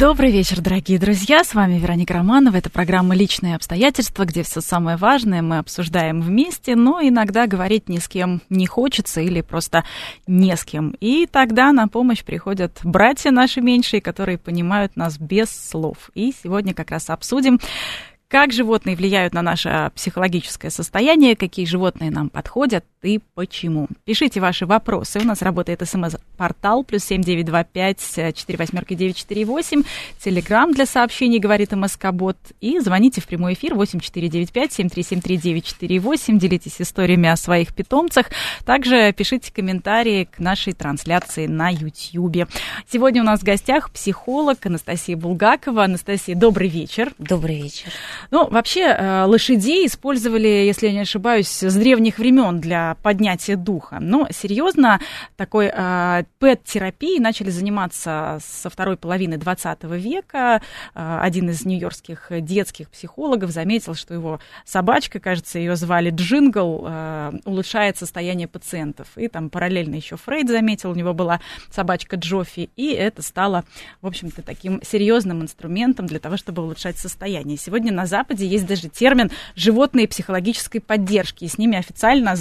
Добрый вечер, дорогие друзья. С вами Вероника Романова. Это программа «Личные обстоятельства», где все самое важное мы обсуждаем вместе, но иногда говорить ни с кем не хочется или просто не с кем. И тогда на помощь приходят братья наши меньшие, которые понимают нас без слов. И сегодня как раз обсудим, как животные влияют на наше психологическое состояние, какие животные нам подходят и почему. Пишите ваши вопросы. У нас работает смс-портал плюс семь девять два пять четыре восьмерки девять четыре восемь. Телеграмм для сообщений говорит МСК-бот. И звоните в прямой эфир восемь четыре девять пять семь три семь три девять четыре восемь. Делитесь историями о своих питомцах. Также пишите комментарии к нашей трансляции на YouTube. Сегодня у нас в гостях психолог Анастасия Булгакова. Анастасия, добрый вечер. Добрый вечер. Ну, вообще, э, лошадей использовали, если я не ошибаюсь, с древних времен для поднятия духа. Но серьезно, такой э, пэт-терапией начали заниматься со второй половины 20 века. Э, один из нью-йоркских детских психологов заметил, что его собачка, кажется, ее звали Джингл, улучшает состояние пациентов. И там параллельно еще Фрейд заметил, у него была собачка Джоффи, и это стало, в общем-то, таким серьезным инструментом для того, чтобы улучшать состояние. Сегодня на Западе есть даже термин «животные психологической поддержки», и с ними официально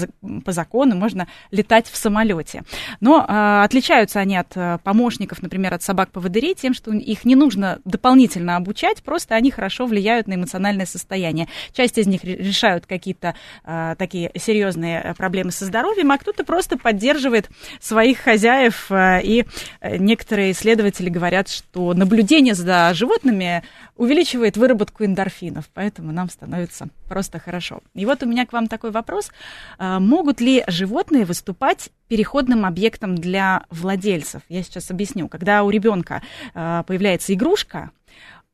по закону можно летать в самолете. Но э, отличаются они от э, помощников, например, от собак-поводырей тем, что их не нужно дополнительно обучать, просто они хорошо влияют на эмоциональное состояние. Часть из них решают какие-то э, такие серьезные проблемы со здоровьем, а кто-то просто поддерживает своих хозяев. Э, и некоторые исследователи говорят, что наблюдение за животными увеличивает выработку эндорфинов, поэтому нам становится просто хорошо. И вот у меня к вам такой вопрос. А, могут ли животные выступать переходным объектом для владельцев? Я сейчас объясню. Когда у ребенка а, появляется игрушка,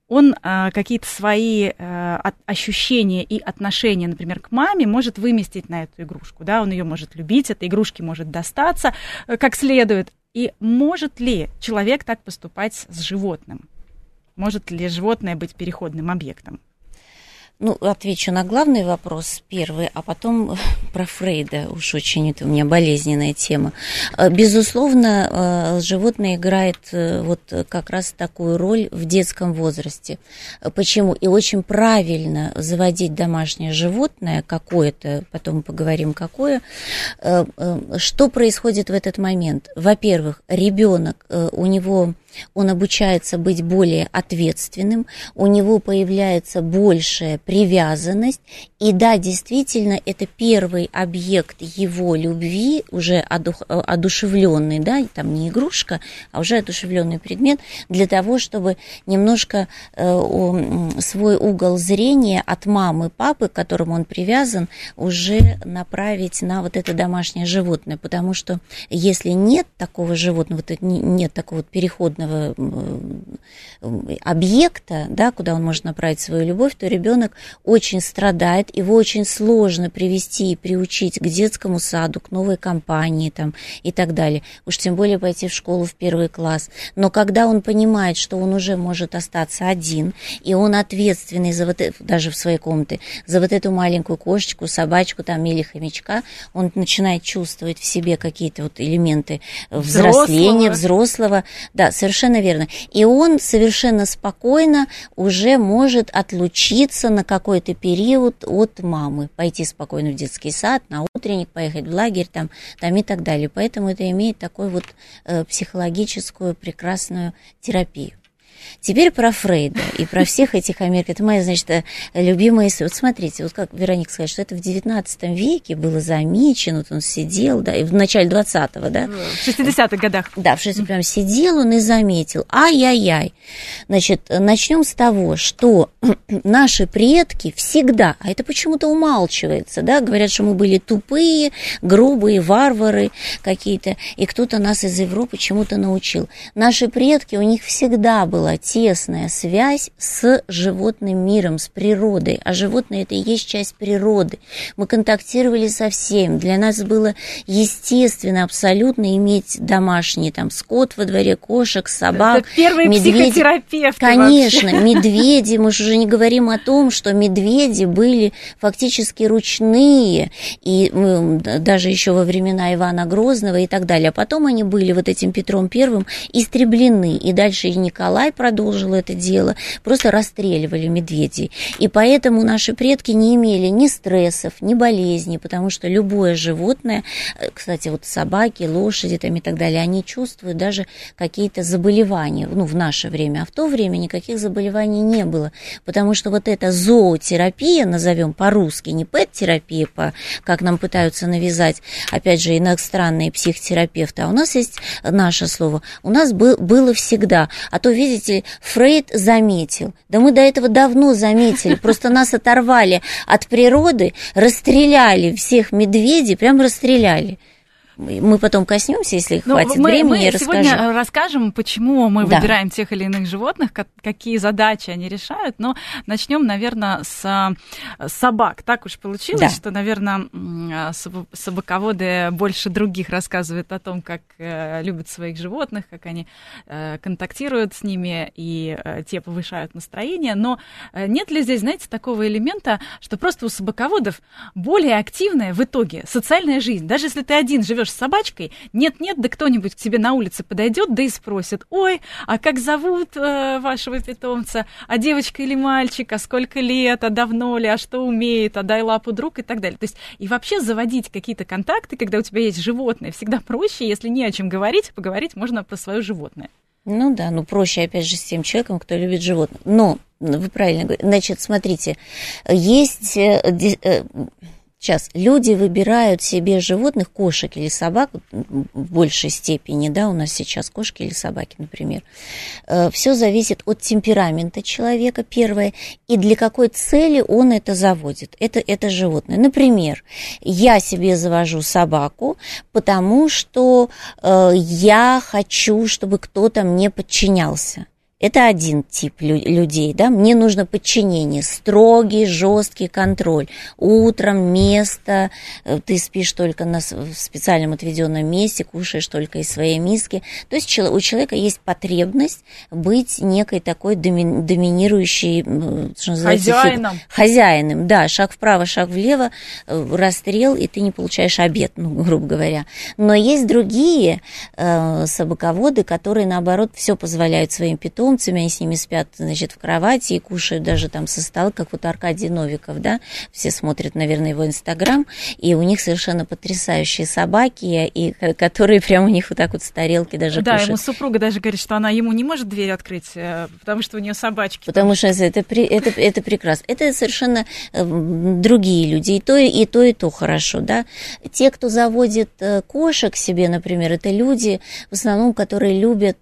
он э, какие-то свои э, ощущения и отношения, например, к маме может выместить на эту игрушку. Да? Он ее может любить, этой игрушке может достаться э, как следует. И может ли человек так поступать с животным? Может ли животное быть переходным объектом? Ну, отвечу на главный вопрос первый, а потом про Фрейда. Уж очень это у меня болезненная тема. Э, безусловно, э, животное играет э, вот как раз такую роль в детском возрасте. Почему? И очень правильно заводить домашнее животное какое-то, потом поговорим какое. Что происходит в этот момент? Во-первых, ребенок, у него он обучается быть более ответственным, у него появляется большая привязанность, и да, действительно, это первый объект его любви, уже одух, одушевленный, да, там не игрушка, а уже одушевленный предмет, для того, чтобы немножко э, свой угол зрения от мамы, папы, к которому он привязан, уже направить на вот это домашнее животное, потому что если нет такого животного, вот нет такого переходного объекта, да, куда он может направить свою любовь, то ребенок очень страдает, его очень сложно привести и приучить к детскому саду, к новой компании там, и так далее. Уж тем более пойти в школу в первый класс. Но когда он понимает, что он уже может остаться один, и он ответственный за вот это, даже в своей комнате, за вот эту маленькую кошечку, собачку там или хомячка, он начинает чувствовать в себе какие-то вот элементы взросления, взрослого, да, совершенно верно. И он совершенно спокойно уже может отлучиться на какой-то период от мамы, пойти спокойно в детский сад, на утренник, поехать в лагерь там, там и так далее. Поэтому это имеет такую вот э, психологическую прекрасную терапию. Теперь про Фрейда и про всех этих Америк. Это моя, значит, э, любимая история. Вот смотрите, вот как Вероника сказала, что это в 19 веке было замечено, вот он сидел, да, и в начале 20-го, да? В 60-х годах. Да, в 60 прям сидел он и заметил. Ай-яй-яй. Значит, начнем с того, что наши предки всегда, а это почему-то умалчивается, да, говорят, что мы были тупые, грубые, варвары какие-то, и кто-то нас из Европы чему-то научил. Наши предки, у них всегда было была тесная связь с животным миром, с природой. А животное это и есть часть природы. Мы контактировали со всем. Для нас было естественно абсолютно иметь домашний там скот во дворе, кошек, собак, это первый медведи. Конечно, вообще. медведи. Мы же уже не говорим о том, что медведи были фактически ручные, и даже еще во времена Ивана Грозного и так далее. А потом они были вот этим Петром Первым истреблены, и дальше и Николай продолжил это дело, просто расстреливали медведей. И поэтому наши предки не имели ни стрессов, ни болезней, потому что любое животное, э, кстати, вот собаки, лошади там и так далее, они чувствуют даже какие-то заболевания, ну, в наше время, а в то время никаких заболеваний не было, потому что вот эта зоотерапия, назовем по-русски, не пэт-терапия, по, как нам пытаются навязать, опять же, иностранные психотерапевты, а у нас есть наше слово, у нас был, было всегда, а то, видите, Фрейд заметил, да мы до этого давно заметили, просто нас оторвали от природы, расстреляли всех медведей, прям расстреляли. Мы потом коснемся, если Но ну, хватит мы, времени, мы я расскажу. сегодня расскажем, почему мы да. выбираем тех или иных животных, какие задачи они решают. Но начнем, наверное, с собак. Так уж получилось, да. что, наверное, собаководы больше других рассказывают о том, как э, любят своих животных, как они э, контактируют с ними, и э, те повышают настроение. Но нет ли здесь, знаете, такого элемента, что просто у собаководов более активная в итоге социальная жизнь? Даже если ты один живешь идешь с собачкой, нет-нет, да кто-нибудь к тебе на улице подойдет, да и спросит, ой, а как зовут э, вашего питомца, а девочка или мальчик, а сколько лет, а давно ли, а что умеет, а дай лапу друг и так далее. То есть и вообще заводить какие-то контакты, когда у тебя есть животное, всегда проще, если не о чем говорить, поговорить можно про свое животное. Ну да, ну проще, опять же, с тем человеком, кто любит животных. Но, вы правильно говорите, значит, смотрите, есть э, э, Сейчас люди выбирают себе животных, кошек или собак, в большей степени, да, у нас сейчас кошки или собаки, например. Э, Все зависит от темперамента человека, первое, и для какой цели он это заводит, это, это животное. Например, я себе завожу собаку, потому что э, я хочу, чтобы кто-то мне подчинялся. Это один тип людей, да, мне нужно подчинение, строгий, жесткий контроль. Утром место, э, ты спишь только на специальном отведенном месте, кушаешь только из своей миски. То есть у человека есть потребность быть некой такой доми, доминирующей, что называется, хозяином. Хозяином, да, шаг вправо, шаг влево, э, расстрел, и ты не получаешь обед, ну, грубо говоря. Но есть другие э, собаководы, которые, наоборот, все позволяют своим питомцам питомцами, они с ними спят, значит, в кровати и кушают даже там со стола, как вот Аркадий Новиков, да, все смотрят, наверное, его инстаграм, и у них совершенно потрясающие собаки, и которые прямо у них вот так вот с тарелки даже да, кушают. ему супруга даже говорит, что она ему не может дверь открыть, э, потому что у нее собачки. Потому что это, это, это прекрасно. Это совершенно э, другие люди, и то, и то, и то хорошо, да. Те, кто заводит э, кошек себе, например, это люди, в основном, которые любят,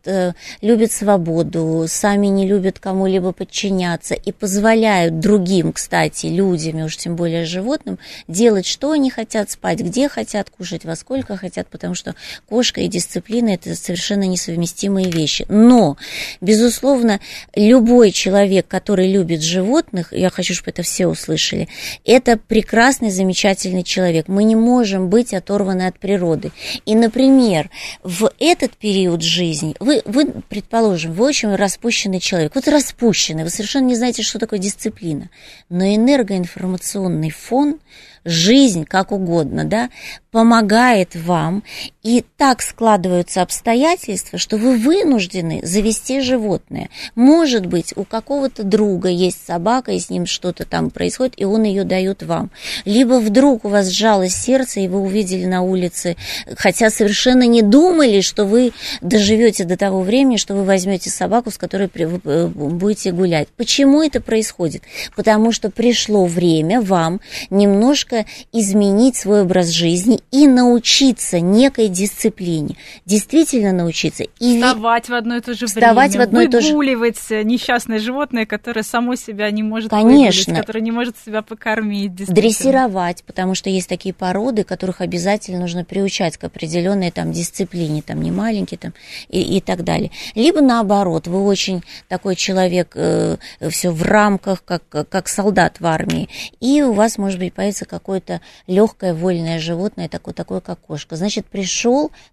любят свободу, сами не любят кому-либо подчиняться и позволяют другим, кстати, людям, уж тем более животным, делать, что они хотят, спать, где хотят, кушать, во сколько хотят, потому что кошка и дисциплина – это совершенно несовместимые вещи. Но, безусловно, любой человек, который любит животных, я хочу, чтобы это все услышали, это прекрасный, замечательный человек. Мы не можем быть оторваны от природы. И, например, в этот период жизни, вы, вы предположим, вы очень распущенный человек. Вот распущенный, вы совершенно не знаете, что такое дисциплина. Но энергоинформационный фон жизнь, как угодно, да, помогает вам, и так складываются обстоятельства, что вы вынуждены завести животное. Может быть, у какого-то друга есть собака, и с ним что-то там происходит, и он ее дает вам. Либо вдруг у вас сжалось сердце, и вы увидели на улице, хотя совершенно не думали, что вы доживете до того времени, что вы возьмете собаку, с которой вы будете гулять. Почему это происходит? Потому что пришло время вам немножко изменить свой образ жизни и научиться некой дисциплине. Действительно научиться. И вставать в одно и то же вставать время, в одно и то же... несчастное животное, которое само себя не может Конечно. которое не может себя покормить. Дрессировать, потому что есть такие породы, которых обязательно нужно приучать к определенной там дисциплине, там не маленькие там и, и так далее. Либо наоборот, вы очень такой человек, э, все в рамках, как, как солдат в армии, и у вас, может быть, появится какое-то легкое вольное животное, такое, такое, как кошка. Значит, пришел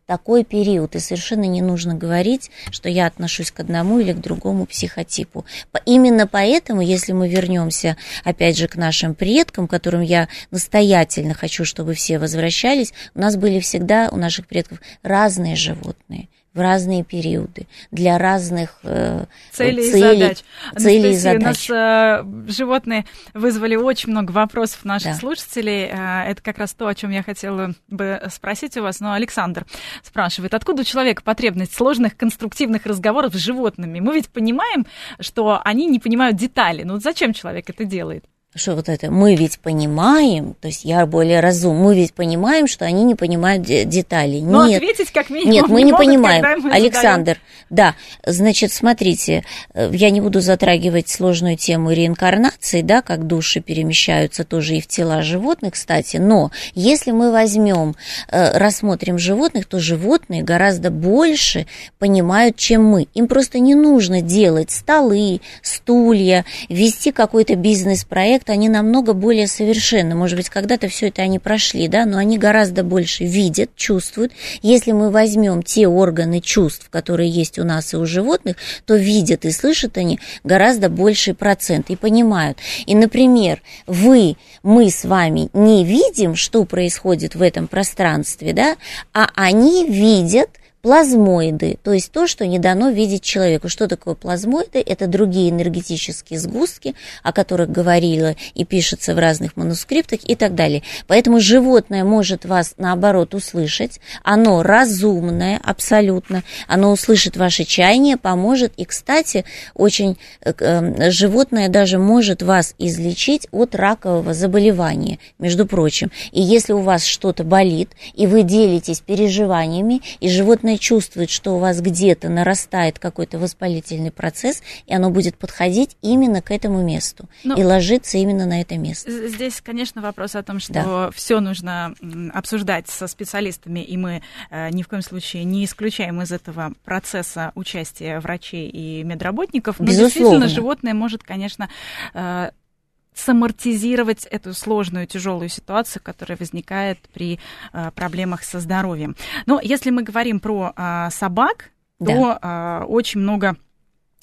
такой период, и совершенно не нужно говорить, что я отношусь к одному или к другому психотипу. Именно поэтому, если мы вернемся, опять же, к нашим предкам, которым я настоятельно хочу, чтобы все возвращались, у нас были всегда, у наших предков, разные животные в разные периоды, для разных э, целей, целей, и задач. Целей и задач. У нас э, животные вызвали очень много вопросов наших да. слушателей. Э, это как раз то, о чем я хотела бы спросить у вас. Но Александр спрашивает, откуда у человека потребность сложных конструктивных разговоров с животными? Мы ведь понимаем, что они не понимают детали. Ну зачем человек это делает? Что вот это мы ведь понимаем, то есть я более разум, мы ведь понимаем, что они не понимают деталей. Но нет, ответить как минимум Нет, мы не, не могут, понимаем. Мы Александр, задаем. да, значит, смотрите, э, я не буду затрагивать сложную тему реинкарнации, да, как души перемещаются тоже и в тела животных, кстати, но если мы возьмем, э, рассмотрим животных, то животные гораздо больше понимают, чем мы. Им просто не нужно делать столы, стулья, вести какой-то бизнес-проект, проект, они намного более совершенны. Может быть, когда-то все это они прошли, да, но они гораздо больше видят, чувствуют. Если мы возьмем те органы чувств, которые есть у нас и у животных, то видят и слышат они гораздо больший процент и понимают. И, например, вы, мы с вами не видим, что происходит в этом пространстве, да, а они видят Плазмоиды, то есть то, что не дано видеть человеку. Что такое плазмоиды? Это другие энергетические сгустки, о которых говорила и пишется в разных манускриптах и так далее. Поэтому животное может вас, наоборот, услышать. Оно разумное абсолютно. Оно услышит ваше чаяние, поможет. И, кстати, очень э, э, животное даже может вас излечить от ракового заболевания, между прочим. И если у вас что-то болит, и вы делитесь переживаниями, и животное животное чувствует, что у вас где-то нарастает какой-то воспалительный процесс, и оно будет подходить именно к этому месту ну, и ложиться именно на это место. Здесь, конечно, вопрос о том, что да. все нужно обсуждать со специалистами, и мы э, ни в коем случае не исключаем из этого процесса участия врачей и медработников. Но Безусловно. действительно, животное может, конечно, э, самортизировать эту сложную, тяжелую ситуацию, которая возникает при э, проблемах со здоровьем. Но если мы говорим про э, собак, да. то э, очень много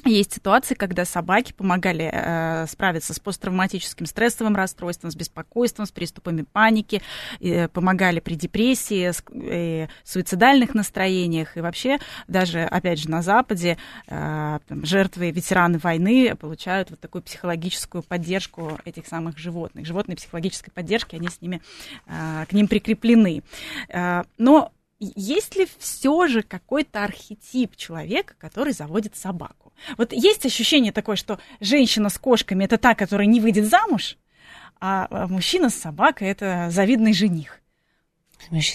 есть ситуации, когда собаки помогали э, справиться с посттравматическим стрессовым расстройством, с беспокойством, с приступами паники, э, помогали при депрессии, с, э, суицидальных настроениях. И вообще даже, опять же, на Западе э, жертвы, ветераны войны получают вот такую психологическую поддержку этих самых животных. Животные психологической поддержки, они с ними, э, к ним прикреплены. Э, но есть ли все же какой-то архетип человека, который заводит собаку? Вот есть ощущение такое, что женщина с кошками это та, которая не выйдет замуж, а мужчина с собакой это завидный жених.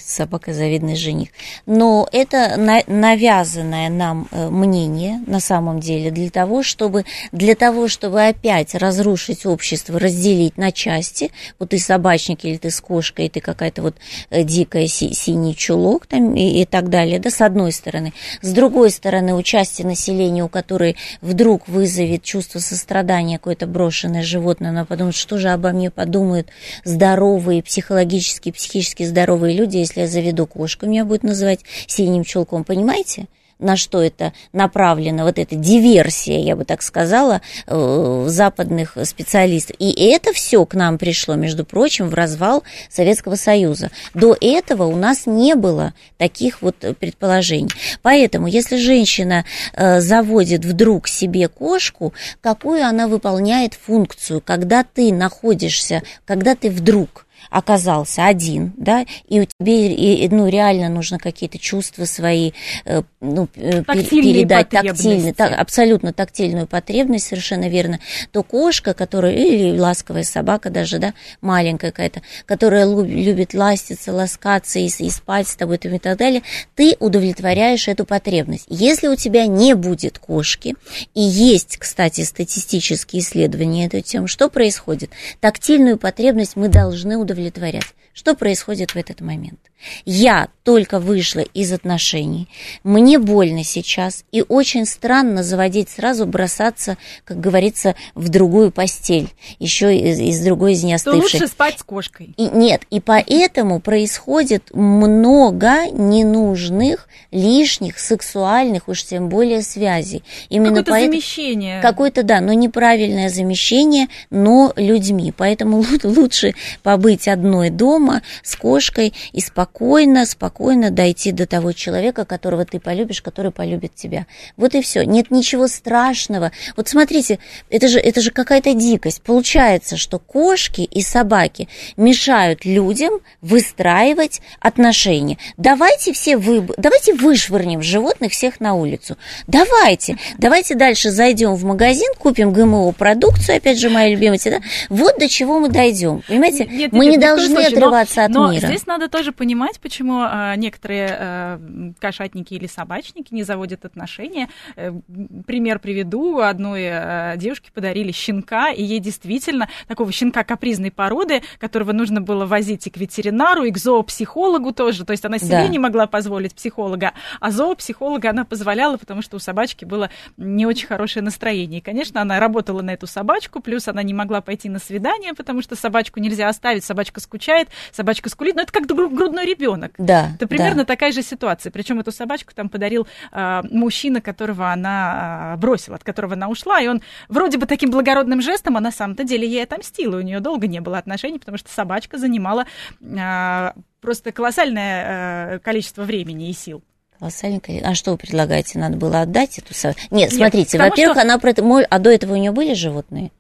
Собака завидный жених. Но это навязанное нам э, мнение на самом деле для того, чтобы, для того, чтобы опять разрушить общество, разделить на части. Вот ты собачник или ты с кошкой, ты какая-то вот э, дикая си- синий чулок там и, и так далее, да, с одной стороны. С другой стороны, участие населения, у которой вдруг вызовет чувство сострадания какое-то брошенное животное, она подумает, что же обо мне подумают здоровые, психологически, психически здоровые люди, если я заведу кошку, меня будет называть синим чулком, понимаете? на что это направлено, вот эта диверсия, я бы так сказала, э, западных специалистов. И это все к нам пришло, между прочим, в развал Советского Союза. До этого у нас не было таких вот предположений. Поэтому, если женщина э, заводит вдруг себе кошку, какую она выполняет функцию, когда ты находишься, когда ты вдруг оказался один, да, и у тебя, и, ну, реально нужно какие-то чувства свои, э, ну, э, передать тактильно, так, абсолютно тактильную потребность, совершенно верно, то кошка, которая, или ласковая собака даже, да, маленькая какая-то, которая любит ластиться, ласкаться и, и спать с тобой и так далее, ты удовлетворяешь эту потребность. Если у тебя не будет кошки, и есть, кстати, статистические исследования эту тему, что происходит? Тактильную потребность мы должны удовлетворять удовлетворять. Что происходит в этот момент? Я только вышла из отношений, мне больно сейчас, и очень странно заводить сразу, бросаться, как говорится, в другую постель, еще из, из другой из неостывшей. То лучше спать с кошкой. И, нет, и поэтому происходит много ненужных, лишних, сексуальных, уж тем более связей. Именно Какое-то поэтому, замещение. Какое-то, да, но неправильное замещение, но людьми. Поэтому лучше побыть одной дома с кошкой и спокойно спокойно, спокойно дойти до того человека, которого ты полюбишь, который полюбит тебя. Вот и все. Нет ничего страшного. Вот смотрите, это же, это же какая-то дикость. Получается, что кошки и собаки мешают людям выстраивать отношения. Давайте все вы, давайте вышвырнем животных всех на улицу. Давайте, давайте дальше зайдем в магазин, купим ГМО продукцию, опять же моя любимая, да? Вот до чего мы дойдем. Понимаете, нет, мы нет, не должны случае, отрываться но, от но мира. Здесь надо тоже понимать понимать, почему а, некоторые а, кошатники или собачники не заводят отношения. Э, пример приведу. Одной а, девушке подарили щенка, и ей действительно такого щенка капризной породы, которого нужно было возить и к ветеринару, и к зоопсихологу тоже. То есть она себе да. не могла позволить психолога, а зоопсихолога она позволяла, потому что у собачки было не очень хорошее настроение. И, конечно, она работала на эту собачку, плюс она не могла пойти на свидание, потому что собачку нельзя оставить, собачка скучает, собачка скулит. Но это как грудной ребенок. Да. Это примерно да. такая же ситуация. Причем эту собачку там подарил э, мужчина, которого она э, бросила, от которого она ушла. И он вроде бы таким благородным жестом, а на самом-то деле ей отомстила. У нее долго не было отношений, потому что собачка занимала э, просто колоссальное э, количество времени и сил. Колоссальное А что вы предлагаете? Надо было отдать эту собаку? Нет, Нет смотрите, во-первых, что... она... А до этого у нее были животные?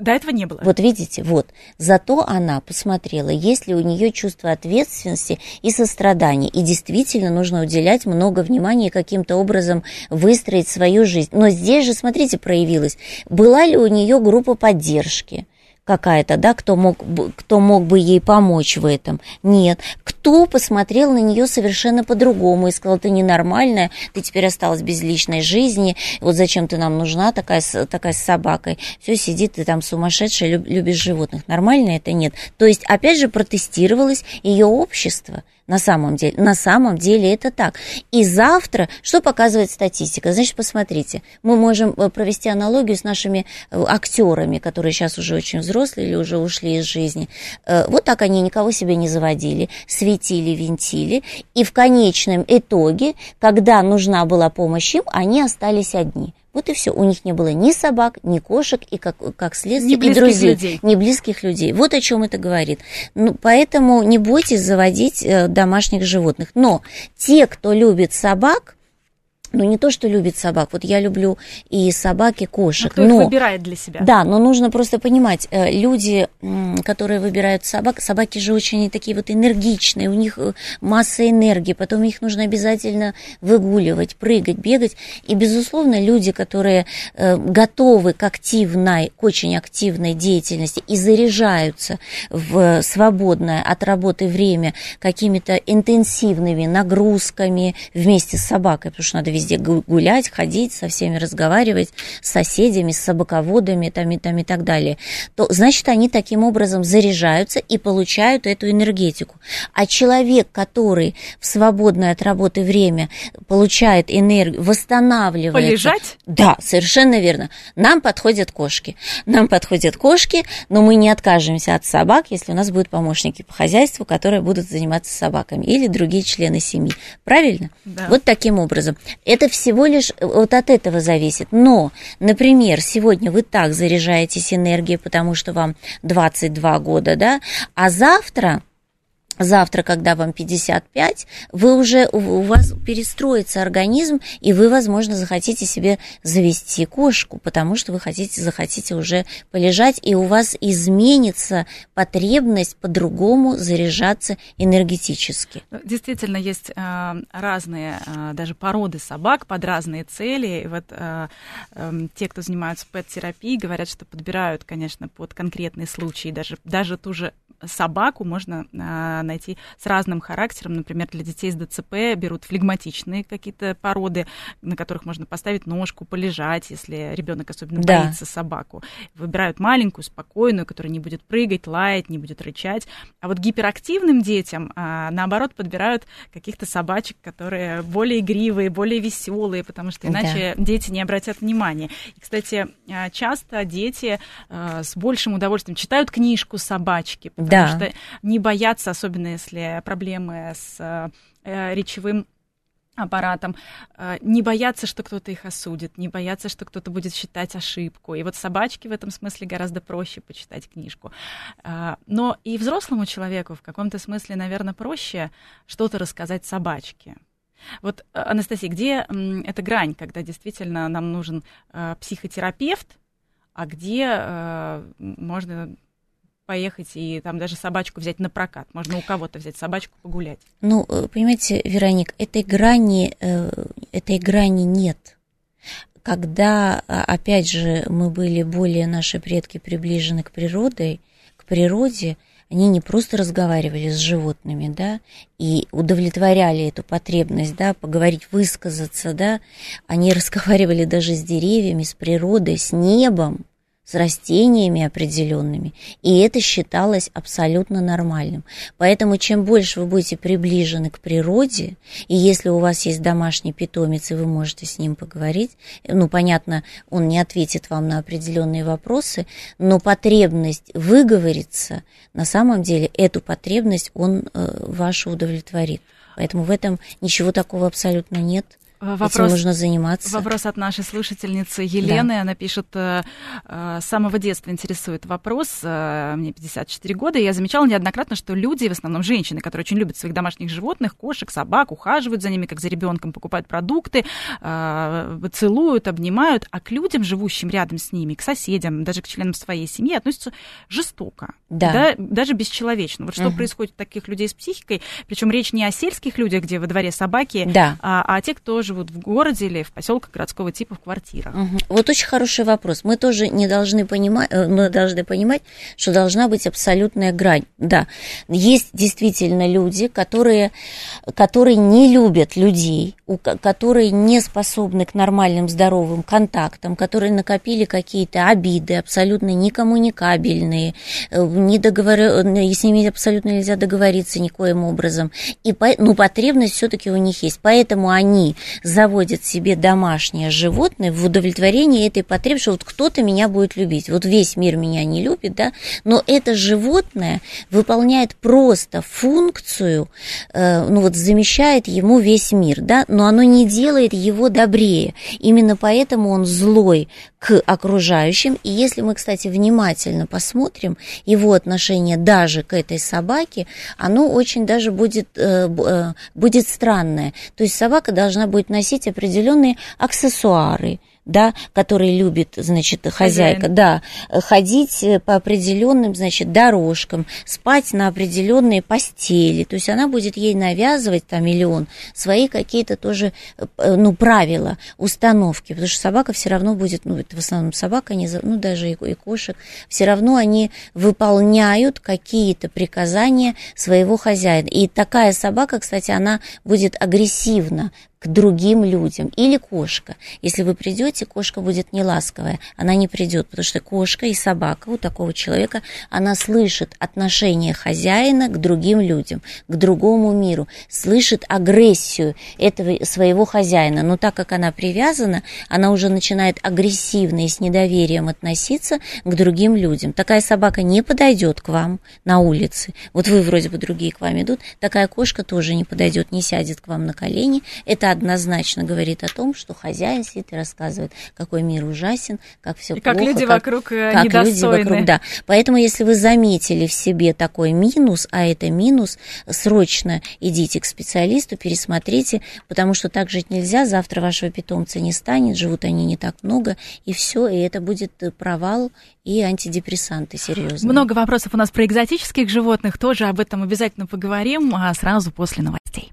До этого не было. Вот видите, вот. Зато она посмотрела, есть ли у нее чувство ответственности и сострадания. И действительно нужно уделять много внимания каким-то образом выстроить свою жизнь. Но здесь же, смотрите, проявилось. Была ли у нее группа поддержки? Какая-то, да, кто мог, кто мог бы ей помочь в этом. Нет. Кто посмотрел на нее совершенно по-другому и сказал, ты ненормальная, ты теперь осталась без личной жизни, вот зачем ты нам нужна такая, такая с собакой. Все, сидит ты там сумасшедшая, любишь животных. Нормально это нет. То есть, опять же, протестировалось ее общество – на самом деле. На самом деле это так. И завтра, что показывает статистика? Значит, посмотрите, мы можем э, провести аналогию с нашими э, актерами, которые сейчас уже очень взрослые или уже ушли из жизни. Э, вот так они никого себе не заводили, светили, винтили. И в конечном итоге, когда нужна была помощь им, они остались одни. Вот и все. У них не было ни собак, ни кошек, и как, как следствие, ни и друзей, людей. ни близких людей. Вот о чем это говорит. Ну, поэтому не бойтесь заводить э, домашних животных. Но те, кто любит собак, ну, не то, что любит собак. Вот я люблю и собак, и кошек. Но кто но, их выбирает для себя. Да, но нужно просто понимать, э, люди, которые выбирают собак, собаки же очень такие вот энергичные, у них э, масса энергии, потом их нужно обязательно выгуливать, прыгать, бегать. И, безусловно, люди, которые э, готовы к активной, к очень активной деятельности и заряжаются в свободное от работы время какими-то интенсивными нагрузками вместе с собакой, потому что надо везде гулять, ходить, со всеми разговаривать, с соседями, с собаководами там, и, там, и так далее, то значит они таким образом заряжаются и получают эту энергетику. А человек, который в свободное от работы время получает энергию, восстанавливает... Полежать? Да, совершенно верно. Нам подходят кошки. Нам подходят кошки, но мы не откажемся от собак, если у нас будут помощники по хозяйству, которые будут заниматься собаками или другие члены семьи. Правильно? Да. Вот таким образом. Это всего лишь э, вот от этого зависит. Но, например, сегодня вы так заряжаетесь энергией, потому что вам 22 года, да, а завтра завтра, когда вам 55, вы уже, у вас перестроится организм, и вы, возможно, захотите себе завести кошку, потому что вы хотите, захотите уже полежать, и у вас изменится потребность по-другому заряжаться энергетически. Ну, действительно, есть э, разные э, даже породы собак под разные цели. И вот э, э, те, кто занимаются пэт-терапией, говорят, что подбирают, конечно, под конкретные случаи, даже, даже ту же собаку можно а, найти с разным характером. Например, для детей с ДЦП берут флегматичные какие-то породы, на которых можно поставить ножку, полежать, если ребенок особенно да. боится собаку. Выбирают маленькую, спокойную, которая не будет прыгать, лаять, не будет рычать. А вот гиперактивным детям, а, наоборот, подбирают каких-то собачек, которые более игривые, более веселые, потому что иначе да. дети не обратят внимания. И, кстати, а, часто дети а, с большим удовольствием читают книжку собачки, потому да. что не боятся, особенно если проблемы с э, речевым аппаратом, э, не боятся, что кто-то их осудит, не боятся, что кто-то будет считать ошибку. И вот собачки в этом смысле гораздо проще почитать книжку. Э, но и взрослому человеку в каком-то смысле, наверное, проще что-то рассказать собачке. Вот, Анастасия, где эта грань, когда действительно нам нужен психотерапевт, а где можно поехать и там даже собачку взять на прокат. Можно у кого-то взять собачку погулять. Ну, э, понимаете, Вероник, этой грани, э, этой грани нет. Когда, а, опять же, мы были более, наши предки приближены к природе, к природе, они не просто разговаривали с животными, да, и удовлетворяли эту потребность, да, поговорить, высказаться, да, они разговаривали даже с деревьями, с природой, с небом, с растениями определенными, и это считалось абсолютно нормальным. Поэтому чем больше вы будете приближены к природе, и если у вас есть домашний питомец, и вы можете с ним поговорить, ну, понятно, он не ответит вам на определенные вопросы, но потребность выговориться, на самом деле, эту потребность он э, вашу удовлетворит. Поэтому в этом ничего такого абсолютно нет. Вопрос, Этим нужно заниматься. Вопрос от нашей слушательницы Елены. Да. Она пишет, э, э, с самого детства интересует вопрос. Э, мне 54 года, и я замечала неоднократно, что люди, в основном женщины, которые очень любят своих домашних животных, кошек, собак, ухаживают за ними, как за ребенком, покупают продукты, целуют, обнимают, а к людям, живущим рядом с ними, к соседям, даже к членам своей семьи, относятся жестоко. Да. да даже бесчеловечно. Вот что угу. происходит у таких людей с психикой, причем речь не о сельских людях, где во дворе собаки, да. а, а о тех, кто живут в городе или в поселках городского типа в квартирах? Угу. Вот очень хороший вопрос. Мы тоже не должны понимать, э, мы должны понимать, что должна быть абсолютная грань. Да, есть действительно люди, которые, которые не любят людей, которые не способны к нормальным здоровым контактам, которые накопили какие-то обиды абсолютно никоммуникабельные, э, не договор... Э, с ними абсолютно нельзя договориться никоим образом. И по... ну, потребность все-таки у них есть. Поэтому они заводят себе домашнее животное в удовлетворении этой потребности, что вот кто-то меня будет любить. Вот весь мир меня не любит, да, но это животное выполняет просто функцию, э, ну вот замещает ему весь мир, да, но оно не делает его добрее. Именно поэтому он злой к окружающим. И если мы, кстати, внимательно посмотрим его отношение даже к этой собаке, оно очень даже будет, э, э, будет странное. То есть собака должна будет носить определенные аксессуары, да, который любит, значит, хозяйка, Хозяин. да, ходить э, по определенным, значит, дорожкам, спать на определенные постели, то есть она будет ей навязывать там миллион свои какие-то тоже, э, ну, правила, установки, потому что собака все равно будет, ну, это в основном собака, не, ну, даже и, и кошек, все равно они выполняют какие-то приказания своего хозяина. И такая собака, кстати, она будет агрессивна к другим людям. Или кошка. Если вы придете, кошка будет не ласковая. Она не придет, потому что кошка и собака у такого человека, она слышит отношение хозяина к другим людям, к другому миру, слышит агрессию этого своего хозяина. Но так как она привязана, она уже начинает агрессивно и с недоверием относиться к другим людям. Такая собака не подойдет к вам на улице. Вот вы вроде бы другие к вам идут, такая кошка тоже не подойдет, не сядет к вам на колени. Это это однозначно говорит о том, что хозяин сидит и рассказывает, какой мир ужасен, как все и плохо. как люди как, вокруг э, как люди вокруг, да. Поэтому, если вы заметили в себе такой минус, а это минус, срочно идите к специалисту, пересмотрите, потому что так жить нельзя, завтра вашего питомца не станет, живут они не так много, и все, и это будет провал и антидепрессанты серьезно. Много вопросов у нас про экзотических животных, тоже об этом обязательно поговорим а сразу после новостей.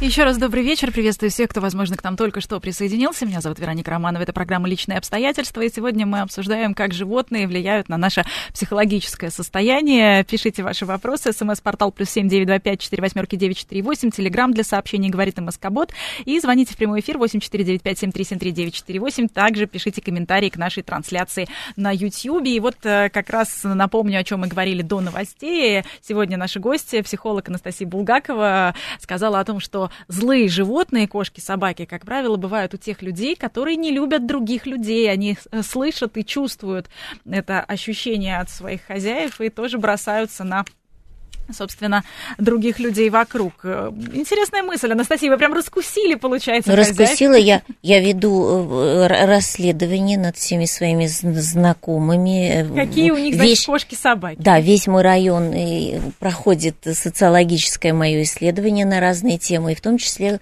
Еще раз добрый вечер. Приветствую всех, кто, возможно, к нам только что присоединился. Меня зовут Вероника Романова. Это программа «Личные обстоятельства». И сегодня мы обсуждаем, как животные влияют на наше психологическое состояние. Пишите ваши вопросы. СМС-портал плюс семь девять два пять четыре восьмерки девять четыре восемь. Телеграмм для сообщений говорит МСК-бот. И звоните в прямой эфир восемь четыре девять пять семь три семь три девять четыре восемь. Также пишите комментарии к нашей трансляции на YouTube. И вот э, как раз напомню, о чем мы говорили до новостей. Сегодня наши гости, психолог Анастасия Булгакова, сказала о том, что злые животные, кошки, собаки, как правило, бывают у тех людей, которые не любят других людей. Они э, слышат и чувствуют это ощущение от своих хозяев и тоже бросаются на собственно, других людей вокруг. Э, интересная мысль, Анастасия, вы прям раскусили, получается, ну, Раскусила я, я веду э, расследование над всеми своими знакомыми. Э, Какие у них, значит, кошки-собаки? Да, весь мой район проходит социологическое мое исследование на разные темы, и в том числе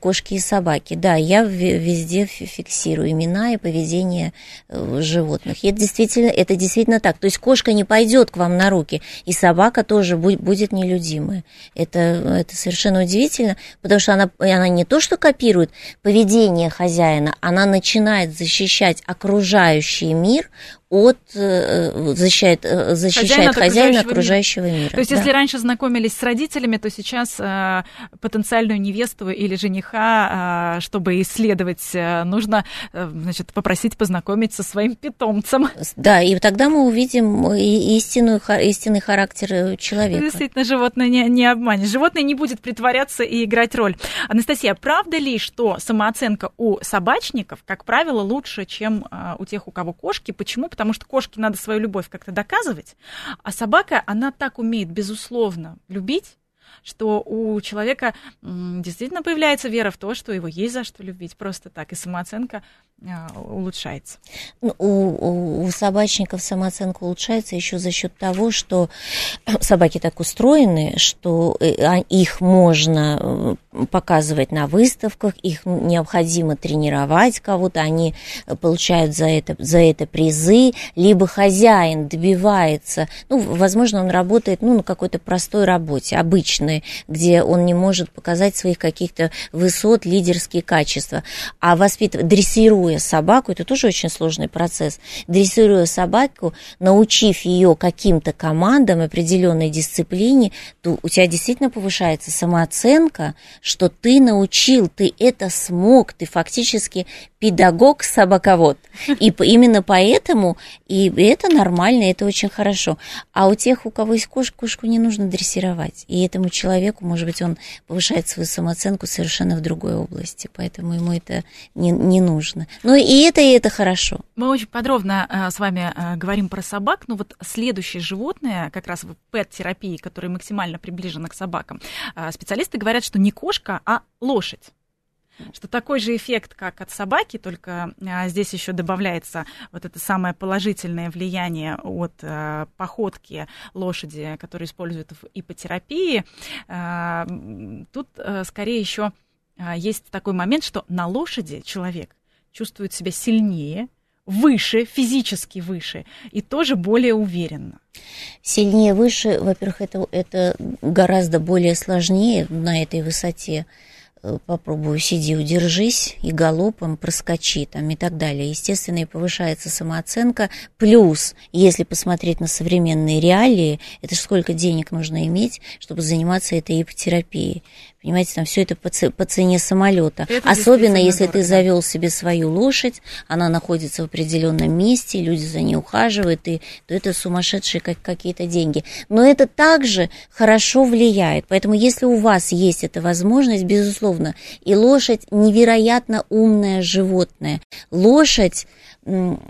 кошки и собаки. Да, я везде фиксирую имена и поведение животных. И это действительно, это действительно так. То есть кошка не пойдет к вам на руки, и собака тоже тоже будет нелюдимая. Это, это совершенно удивительно, потому что она, она не то что копирует поведение хозяина, она начинает защищать окружающий мир от э, защищает, э, защищает хозяина, от окружающего, мира. мира. То есть, да. если раньше знакомились с родителями, то сейчас э, потенциальную невесту или жениха, э, чтобы исследовать, э, нужно э, значит, попросить познакомить со своим питомцем. Да, и тогда мы увидим истинную, истинный характер человека. Действительно, животное не, не обманет. Животное не будет притворяться и играть роль. Анастасия, правда ли, что самооценка у собачников, как правило, лучше, чем э, у тех, у кого кошки? Почему? Потому что кошке надо свою любовь как-то доказывать, а собака, она так умеет, безусловно, любить, что у человека действительно появляется вера в то, что его есть за что любить, просто так, и самооценка а, улучшается. Ну, у, у, собачников самооценка улучшается еще за счет того, что собаки так устроены, что э, а, их можно э, показывать на выставках, их необходимо тренировать кого-то, они получают за это, за это призы, либо хозяин добивается, ну, возможно, он работает ну, на какой-то простой работе, обычной, где он не может показать своих каких-то высот, лидерские качества, а воспитывать, дрессируя дрессируя собаку, это тоже очень сложный процесс, дрессируя собаку, научив ее каким-то командам, определенной дисциплине, то у тебя действительно повышается самооценка, что ты научил, ты это смог, ты фактически педагог-собаковод. И именно поэтому, и это нормально, это очень хорошо. А у тех, у кого есть кошка, кошку не нужно дрессировать. И этому человеку, может быть, он повышает свою самооценку совершенно в другой области, поэтому ему это не, не нужно. Ну и это, и это хорошо. Мы очень подробно э, с вами э, говорим про собак, но вот следующее животное, как раз в пэт-терапии, которое максимально приближено к собакам, э, специалисты говорят, что не кошка, а лошадь что такой же эффект, как от собаки, только а, здесь еще добавляется вот это самое положительное влияние от а, походки лошади, которую используют в ипотерапии. А, тут а, скорее еще а, есть такой момент, что на лошади человек чувствует себя сильнее, выше, физически выше, и тоже более уверенно. Сильнее, выше, во-первых, это, это гораздо более сложнее на этой высоте попробую сиди, удержись и галопом проскочи там и так далее. Естественно, и повышается самооценка. Плюс, если посмотреть на современные реалии, это сколько денег нужно иметь, чтобы заниматься этой ипотерапией. Понимаете, там все это по, по цене самолета. Это Особенно если дорого. ты завел себе свою лошадь, она находится в определенном месте, люди за ней ухаживают, и, то это сумасшедшие как, какие-то деньги. Но это также хорошо влияет. Поэтому если у вас есть эта возможность, безусловно. И лошадь невероятно умное животное. Лошадь,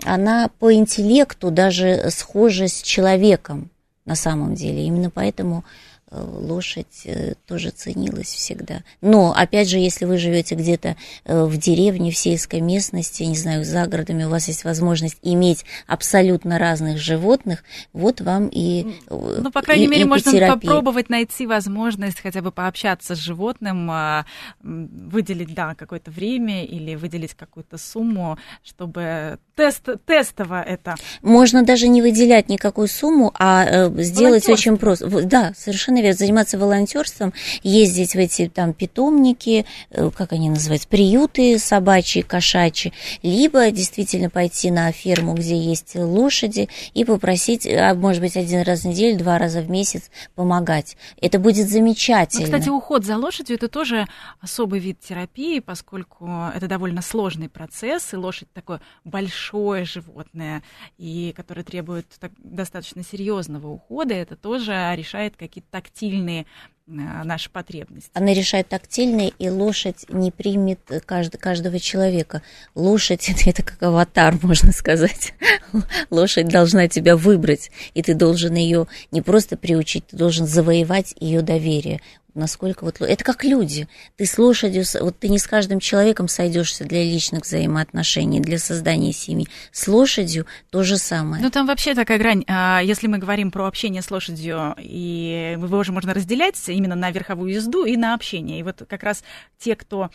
она по интеллекту даже схожа с человеком на самом деле. Именно поэтому лошадь э, тоже ценилась всегда. Но, опять же, если вы живете где-то э, в деревне, в сельской местности, не знаю, за городами, у вас есть возможность иметь абсолютно разных животных, вот вам и Ну, по крайней и, мере, можно попробовать найти возможность хотя бы пообщаться с животным, а, выделить, да, какое-то время или выделить какую-то сумму, чтобы тест, тестово это. Можно даже не выделять никакую сумму, а сделать очень просто. Да, совершенно верно, заниматься волонтерством, ездить в эти там питомники, э, как они называются, приюты собачьи, кошачьи, либо действительно пойти на ферму, где есть лошади, и попросить, а, может быть, один раз в неделю, два раза в месяц помогать. Это будет замечательно. Ну, кстати, уход за лошадью это тоже особый вид терапии, поскольку это довольно сложный процесс, и лошадь такое большое животное, и которое требует так, достаточно серьезного ухода, это тоже решает какие-то тактильные наши потребности. Она решает тактильные, и лошадь не примет кажд, каждого человека. Лошадь это, это как аватар, можно сказать. Лошадь должна тебя выбрать, и ты должен ее не просто приучить, ты должен завоевать ее доверие насколько вот... Это как люди. Ты с лошадью, вот ты не с каждым человеком сойдешься для личных взаимоотношений, для создания семьи. С лошадью то же самое. Ну, там вообще такая грань. А, если мы говорим про общение с лошадью, и его уже можно разделять именно на верховую езду и на общение. И вот как раз те, кто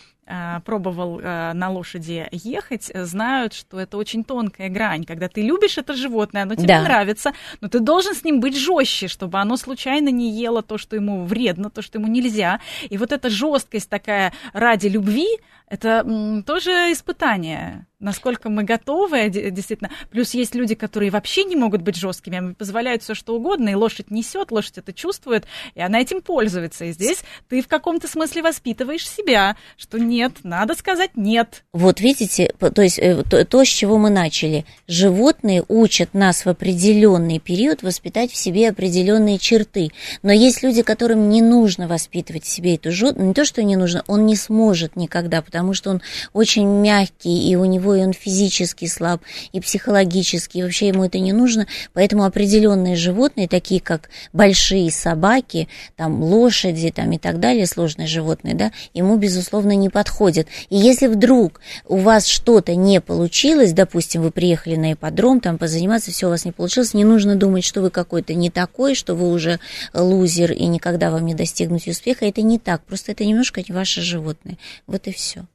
пробовал а, на лошади ехать, знают, что это очень тонкая грань. Когда ты любишь это животное, оно тебе да. нравится, но ты должен с ним быть жестче, чтобы оно случайно не ело то, что ему вредно, то, что ему нельзя. И вот эта жесткость такая ради любви, это тоже испытание насколько мы готовы, действительно. Плюс есть люди, которые вообще не могут быть жесткими, они позволяют все что угодно, и лошадь несет, лошадь это чувствует, и она этим пользуется. И здесь ты в каком-то смысле воспитываешь себя, что нет, надо сказать нет. Вот видите, то есть э, то, то с чего мы начали. Животные учат нас в определенный период воспитать в себе определенные черты. Но есть люди, которым не нужно воспитывать в себе эту животную, не то, что не нужно, он не сможет никогда, потому что он очень мягкий, и у него и он физически слаб, и психологически, и вообще ему это не нужно, поэтому определенные животные, такие как большие собаки, там лошади там, и так далее, сложные животные, да, ему, безусловно, не подходят. И если вдруг у вас что-то не получилось, допустим, вы приехали на ипподром, там позаниматься, все у вас не получилось, не нужно думать, что вы какой-то не такой, что вы уже лузер и никогда вам не достигнуть успеха, это не так, просто это немножко не ваше животное. Вот и все.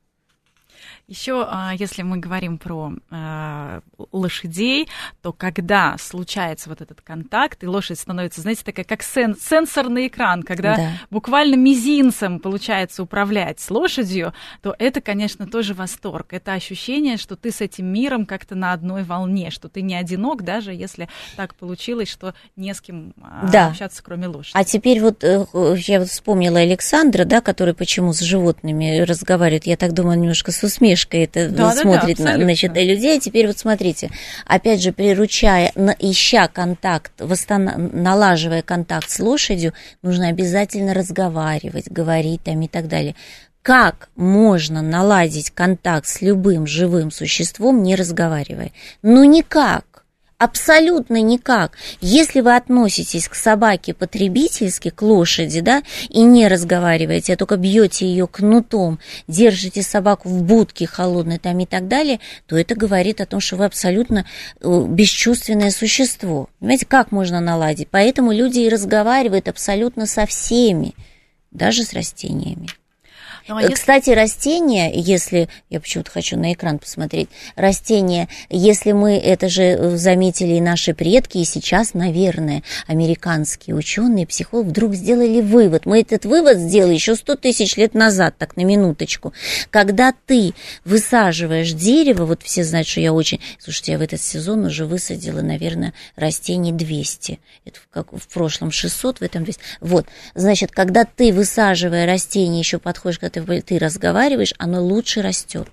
Еще, а, если мы говорим про а, лошадей, то когда случается вот этот контакт, и лошадь становится, знаете, такая как сен сенсорный экран, когда да. буквально мизинцем получается управлять лошадью, то это, конечно, тоже восторг. Это ощущение, что ты с этим миром как-то на одной волне, что ты не одинок, даже если так получилось, что не с кем а, да. общаться, кроме лошади. А теперь вот э, я вот вспомнила Александра, да, который почему с животными разговаривает, я так думаю, немножко с усмешкой это да, смотрит да, да, на, значит, людей. Теперь вот смотрите, опять же, приручая, ища контакт, восстанов... налаживая контакт с лошадью, нужно обязательно разговаривать, говорить там и так далее. Как можно наладить контакт с любым живым существом, не разговаривая? Ну никак. Абсолютно никак. Если вы относитесь к собаке потребительски, к лошади, да, и не разговариваете, а только бьете ее кнутом, держите собаку в будке холодной там и так далее, то это говорит о том, что вы абсолютно э, бесчувственное существо. Понимаете, как можно наладить? Поэтому люди и разговаривают абсолютно со всеми, даже с растениями. Ну, а если... Кстати, растения, если, я почему-то хочу на экран посмотреть, растения, если мы это же заметили и наши предки, и сейчас, наверное, американские ученые, психологи вдруг сделали вывод. Мы этот вывод сделали еще 100 тысяч лет назад, так на минуточку. Когда ты высаживаешь дерево, вот все знают, что я очень... Слушайте, я в этот сезон уже высадила, наверное, растений 200. Это как в прошлом 600, в этом 200. Вот, значит, когда ты, высаживая растение, еще подходишь к ты, ты разговариваешь, оно лучше растет.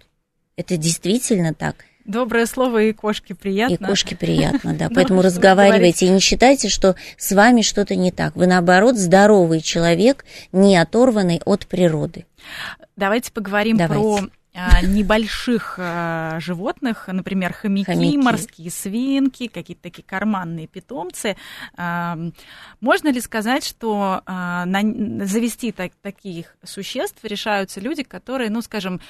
Это действительно так. Доброе слово и кошке приятно. И кошке приятно, да. Поэтому разговаривайте и не считайте, что с вами что-то не так. Вы, наоборот, здоровый человек, не оторванный от природы. Давайте поговорим про а, небольших а, животных, например, хомяки, хомяки, морские свинки, какие-то такие карманные питомцы. А, можно ли сказать, что завести так, таких существ решаются люди, которые, ну, скажем,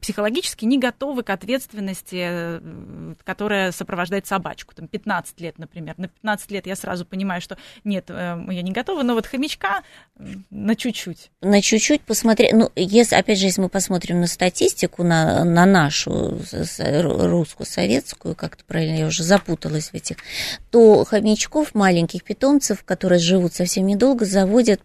психологически не готовы к ответственности, э, которая сопровождает собачку? Там 15 лет, например. На 15 лет я сразу понимаю, что нет, э, я не готова, но вот хомячка на чуть-чуть. На чуть-чуть посмотреть. Ну, если, опять же, если мы посмотрим на статью, статистику на, на нашу русскую, советскую, как-то правильно, я уже запуталась в этих, то хомячков, маленьких питомцев, которые живут совсем недолго, заводят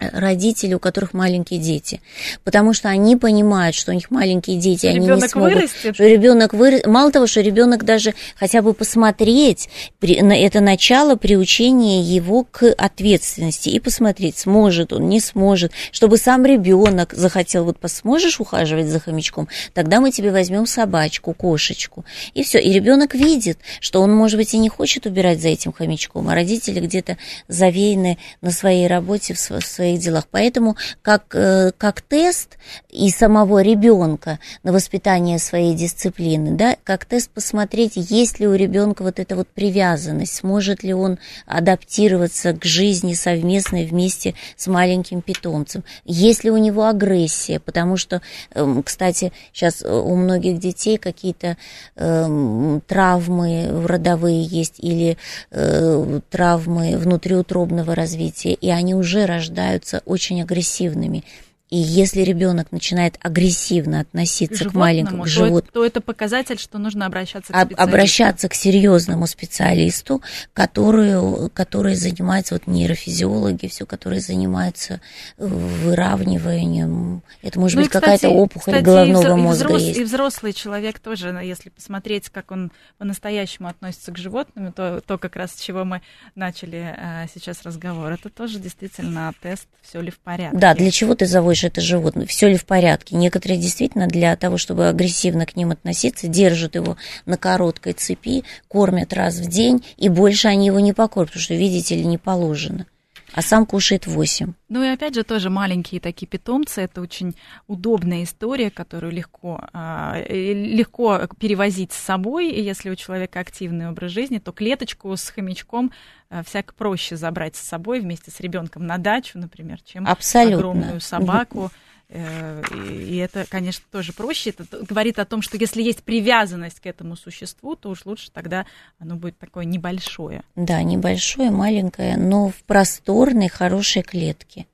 родители, у которых маленькие дети, потому что они понимают, что у них маленькие дети, они ребенок не смогут, вырастет. что ребенок вырастет. Мало того, что ребенок даже хотя бы посмотреть, это начало приучения его к ответственности и посмотреть, сможет он, не сможет, чтобы сам ребенок захотел, вот сможешь ухаживать за хомячком, тогда мы тебе возьмем собачку, кошечку, и все. И ребенок видит, что он, может быть, и не хочет убирать за этим хомячком, а родители где-то завеяны на своей работе в своей своих делах. Поэтому как, э, как тест и самого ребенка на воспитание своей дисциплины, да, как тест посмотреть, есть ли у ребенка вот эта вот привязанность, сможет ли он адаптироваться к жизни совместной вместе с маленьким питомцем, есть ли у него агрессия, потому что, эм, кстати, сейчас у многих детей какие-то э, травмы родовые есть или э, травмы внутриутробного развития, и они уже рождают являются очень агрессивными. И если ребенок начинает агрессивно относиться к, к маленькому к животному, то, то это показатель, что нужно обращаться к специалисту. Обращаться к серьезному специалисту, который, который занимается, вот нейрофизиологи, все, которые занимаются выравниванием. Это может ну, быть какая-то опухоль кстати, головного и мозга. И, взрос, есть. и взрослый человек тоже, если посмотреть, как он по-настоящему относится к животным, то, то как раз с чего мы начали а, сейчас разговор, это тоже действительно тест, все ли в порядке. Да, для чего ты заводишь думаешь, это животное, все ли в порядке. Некоторые действительно для того, чтобы агрессивно к ним относиться, держат его на короткой цепи, кормят раз в день, и больше они его не покормят, потому что, видите ли, не положено а сам кушает 8. Ну и опять же тоже маленькие такие питомцы, это очень удобная история, которую легко, а, легко перевозить с собой, и если у человека активный образ жизни, то клеточку с хомячком а, всяко проще забрать с собой вместе с ребенком на дачу, например, чем Абсолютно. огромную собаку. Э, и это, конечно, тоже проще. Это говорит о том, что если есть привязанность к этому существу, то уж лучше тогда оно будет такое небольшое. Да, небольшое, маленькое, но в просторной, хорошей клетке.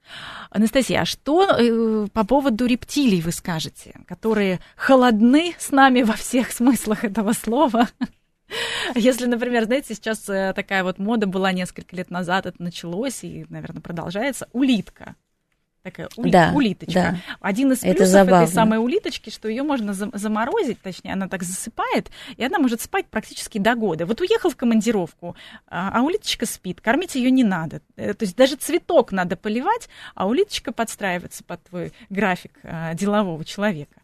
Анастасия, а что э, по поводу рептилий вы скажете, которые холодны с нами во всех смыслах этого слова? Если, например, знаете, сейчас э, такая вот мода была несколько лет назад, это началось и, наверное, продолжается, улитка такая ули, да, улиточка. Да. Один из плюсов Это этой самой улиточки, что ее можно заморозить, точнее, она так засыпает, и она может спать практически до года. Вот уехал в командировку, а, а улиточка спит, кормить ее не надо. Э, то есть даже цветок надо поливать, а улиточка подстраивается под твой график а, делового человека.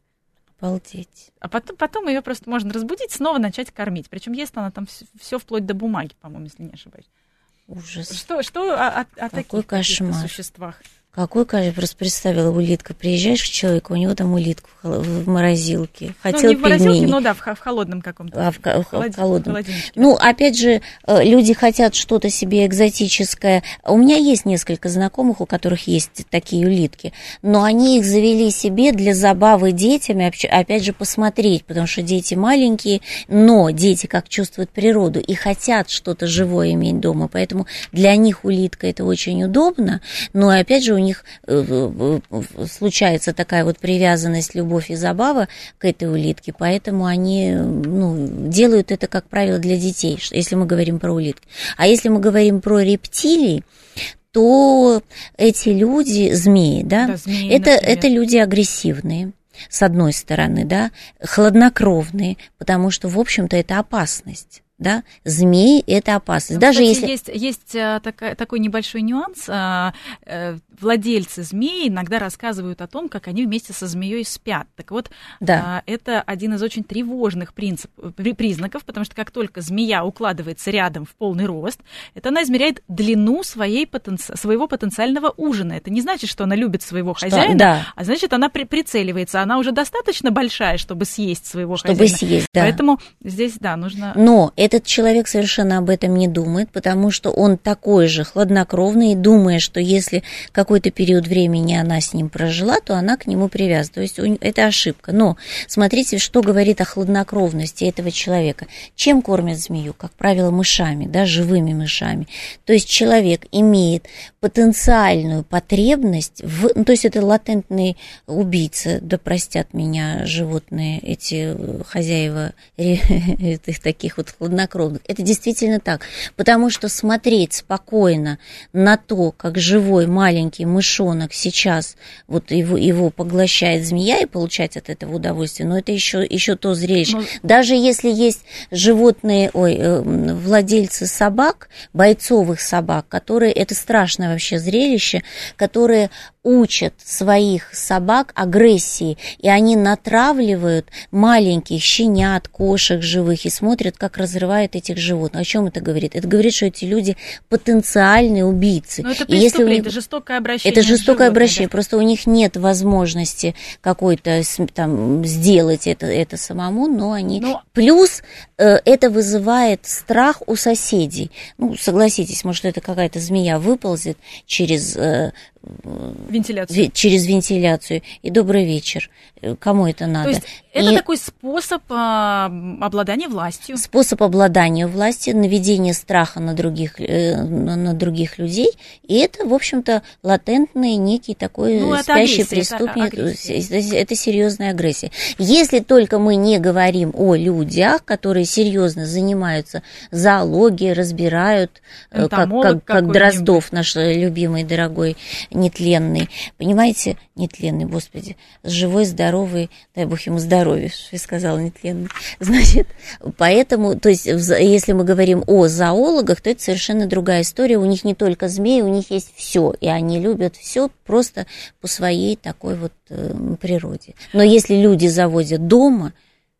Обалдеть. А потом, потом ее просто можно разбудить, снова начать кормить. Причем ест она там все, вплоть до бумаги, по-моему, если не ошибаюсь. Ужас. Что, что о, о, о таких существах? Какой, кажется, просто представила улитка. Приезжаешь к человеку, у него там улитка в, морозилке. Хотел ну, не в морозилке, но да, в, холодном каком-то. А, в, в, в холодном. Ну, опять же, э, люди хотят что-то себе экзотическое. У меня есть несколько знакомых, у которых есть такие улитки, но они их завели себе для забавы детям, опять же, посмотреть, потому что дети маленькие, но дети как чувствуют природу и хотят что-то живое иметь дома, поэтому для них улитка это очень удобно, но опять же у них э, случается такая вот привязанность, любовь и забава к этой улитке, поэтому они ну, делают это, как правило, для детей, если мы говорим про улитки. А если мы говорим про рептилий, то эти люди, змеи, да, да змеи, это, это люди агрессивные с одной стороны, да, хладнокровные, потому что, в общем-то, это опасность да, змеи это опасность. Ну, Даже кстати, если... есть, есть а, такая, такой небольшой нюанс. А, а, владельцы змей иногда рассказывают о том, как они вместе со змеей спят. Так вот, да. а, это один из очень тревожных принцип, признаков, потому что как только змея укладывается рядом в полный рост, это она измеряет длину своей потенци... своего потенциального ужина. Это не значит, что она любит своего что? хозяина, да. а значит, она при... прицеливается. Она уже достаточно большая, чтобы съесть своего чтобы хозяина. съесть, да. Поэтому здесь, да, нужно... Но этот человек совершенно об этом не думает, потому что он такой же хладнокровный, думая, что если какой-то период времени она с ним прожила, то она к нему привязана. То есть это ошибка. Но смотрите, что говорит о хладнокровности этого человека. Чем кормят змею? Как правило, мышами, да, живыми мышами. То есть человек имеет потенциальную потребность в... Ну, то есть это латентный убийца, да простят меня животные, эти хозяева этих таких вот хладнокровных. Это действительно так. Потому что смотреть спокойно на то, как живой маленький мышонок сейчас вот его, его поглощает змея и получать от этого удовольствие, но это еще, еще то зрелище. Но... Даже если есть животные, ой, э, владельцы собак, бойцовых собак, которые, это страшное вообще зрелище, которые учат своих собак агрессии, и они натравливают маленьких щенят, кошек живых и смотрят, как разрывают этих животных. О чем это говорит? Это говорит, что эти люди потенциальные убийцы. Но это и если них... это жестокое обращение. Это жестокое обращение, да? просто у них нет возможности какой-то там сделать это, это самому, но они... Но... Плюс э, это вызывает страх у соседей. Ну, согласитесь, может, это какая-то змея выползет через э, вентиляцию. через вентиляцию. И добрый вечер. Кому это надо? То есть это такой способ а, обладания властью. Способ обладания властью, наведения страха на других, э, на других людей. И это, в общем-то, латентный некий такой ну, спящий преступник. Это, это, это серьезная агрессия. Если только мы не говорим о людях, которые серьезно занимаются зоологией, разбирают, э, как, как, как Дроздов, наш любимый, дорогой нетленный. Понимаете, нетленный, господи, живой, здоровый, дай бог ему здоровья, что я сказала, нетленный. Значит, поэтому, то есть, если мы говорим о зоологах, то это совершенно другая история. У них не только змеи, у них есть все, и они любят все просто по своей такой вот э, природе. Но если люди заводят дома,